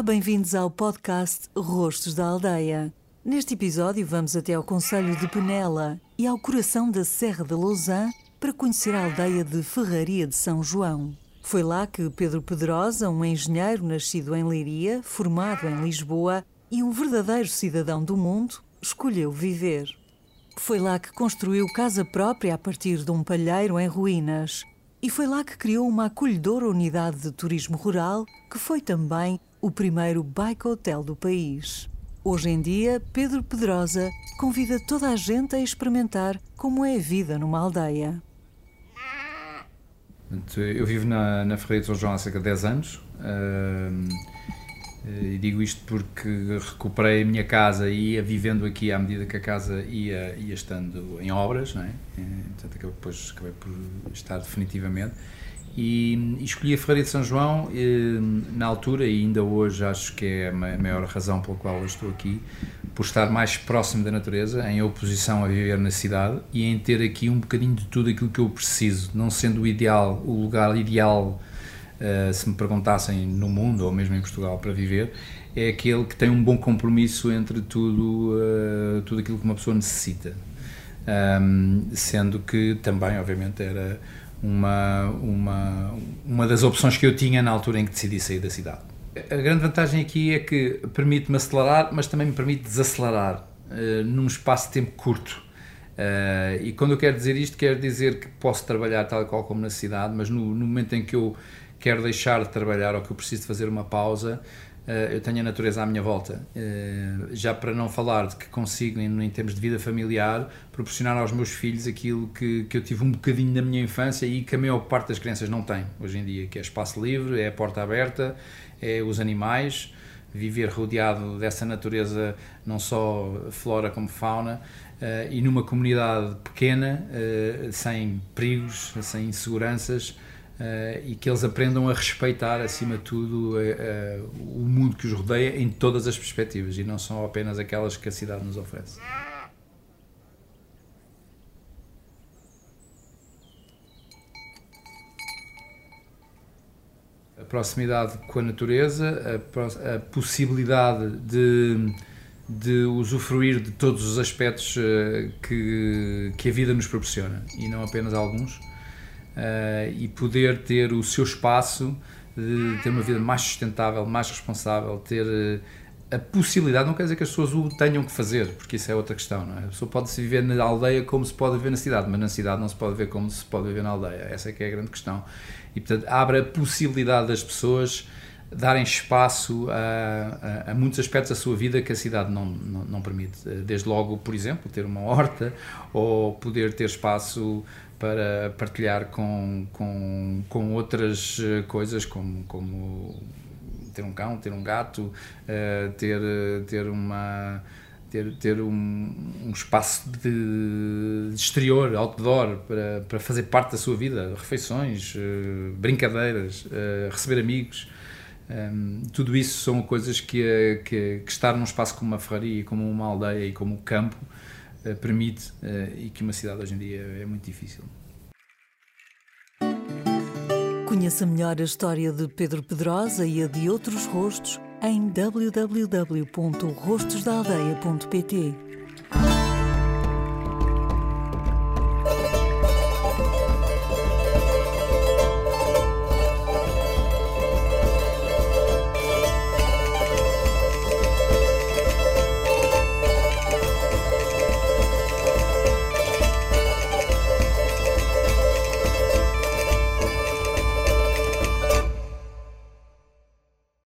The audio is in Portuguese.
Olá, bem-vindos ao podcast Rostos da Aldeia. Neste episódio vamos até ao Conselho de Penela e ao coração da Serra de Lausanne para conhecer a aldeia de Ferraria de São João. Foi lá que Pedro Pedrosa, um engenheiro nascido em Leiria, formado em Lisboa e um verdadeiro cidadão do mundo, escolheu viver. Foi lá que construiu casa própria a partir de um palheiro em ruínas. E foi lá que criou uma acolhedora unidade de turismo rural, que foi também o primeiro bike hotel do país. Hoje em dia, Pedro Pedrosa convida toda a gente a experimentar como é a vida numa aldeia. Eu vivo na, na Ferreira de São João há cerca de 10 anos e digo isto porque recuperei a minha casa e ia vivendo aqui à medida que a casa ia, ia estando em obras, não é? Portanto, depois acabei por estar definitivamente e, e escolhi a Ferreira de São João e, na altura e ainda hoje acho que é a maior razão pela qual eu estou aqui por estar mais próximo da natureza em oposição a viver na cidade e em ter aqui um bocadinho de tudo aquilo que eu preciso não sendo o ideal o lugar ideal uh, se me perguntassem no mundo ou mesmo em Portugal para viver é aquele que tem um bom compromisso entre tudo uh, tudo aquilo que uma pessoa necessita um, sendo que também obviamente era uma, uma, uma das opções que eu tinha na altura em que decidi sair da cidade. A grande vantagem aqui é que permite-me acelerar, mas também me permite desacelerar uh, num espaço de tempo curto. Uh, e quando eu quero dizer isto, quero dizer que posso trabalhar tal qual como na cidade, mas no, no momento em que eu quero deixar de trabalhar ou que eu preciso de fazer uma pausa, eh, eu tenho a natureza à minha volta. Eh, já para não falar de que consigo, em, termos de vida familiar, proporcionar aos meus filhos aquilo que, que eu tive um bocadinho na minha infância e que a maior parte das crianças não tem hoje em dia, que é espaço livre, é a porta aberta, é os animais, viver rodeado dessa natureza, não só flora como fauna, eh, e numa comunidade pequena, sem perigos, sem inseguranças Uh, e que eles aprendam a respeitar, acima de tudo, uh, uh, o mundo que os rodeia em todas as perspectivas e não são apenas aquelas que a cidade nos oferece. A proximidade com a natureza, a, a possibilidade de, de usufruir de todos os aspectos que, que a vida nos proporciona e não apenas alguns uh, e poder ter o seu espaço, ter uma vida mais sustentável, mais responsável, ter uh, a possibilidade, não quer dizer que as pessoas o tenham que fazer, porque isso é outra questão, não é? A pessoa pode-se viver na aldeia como se pode viver na cidade, mas na cidade não se pode ver como se pode viver na aldeia. Essa é que é a grande questão. E, portanto, abre a possibilidade das pessoas darem espaço a, a, a, muitos aspectos da sua vida que a cidade não, não, não, permite. Desde logo, por exemplo, ter uma horta ou poder ter espaço para partilhar com, com, com outras eh, coisas, como, como ter um cão, ter um gato, uh, ter, ter uma ter, ter um, um espaço de, de, exterior, outdoor, para, para fazer parte da sua vida, refeições, uh, brincadeiras, receber amigos. Um, tudo isso são coisas que, que, que, estar num espaço como uma ferraria, como uma aldeia e como o campo uh, permite e que uma cidade hoje em dia é muito difícil. Conheça melhor a história de Pedro Pedrosa e a de outros rostos em www.rostosdaaldeia.pt.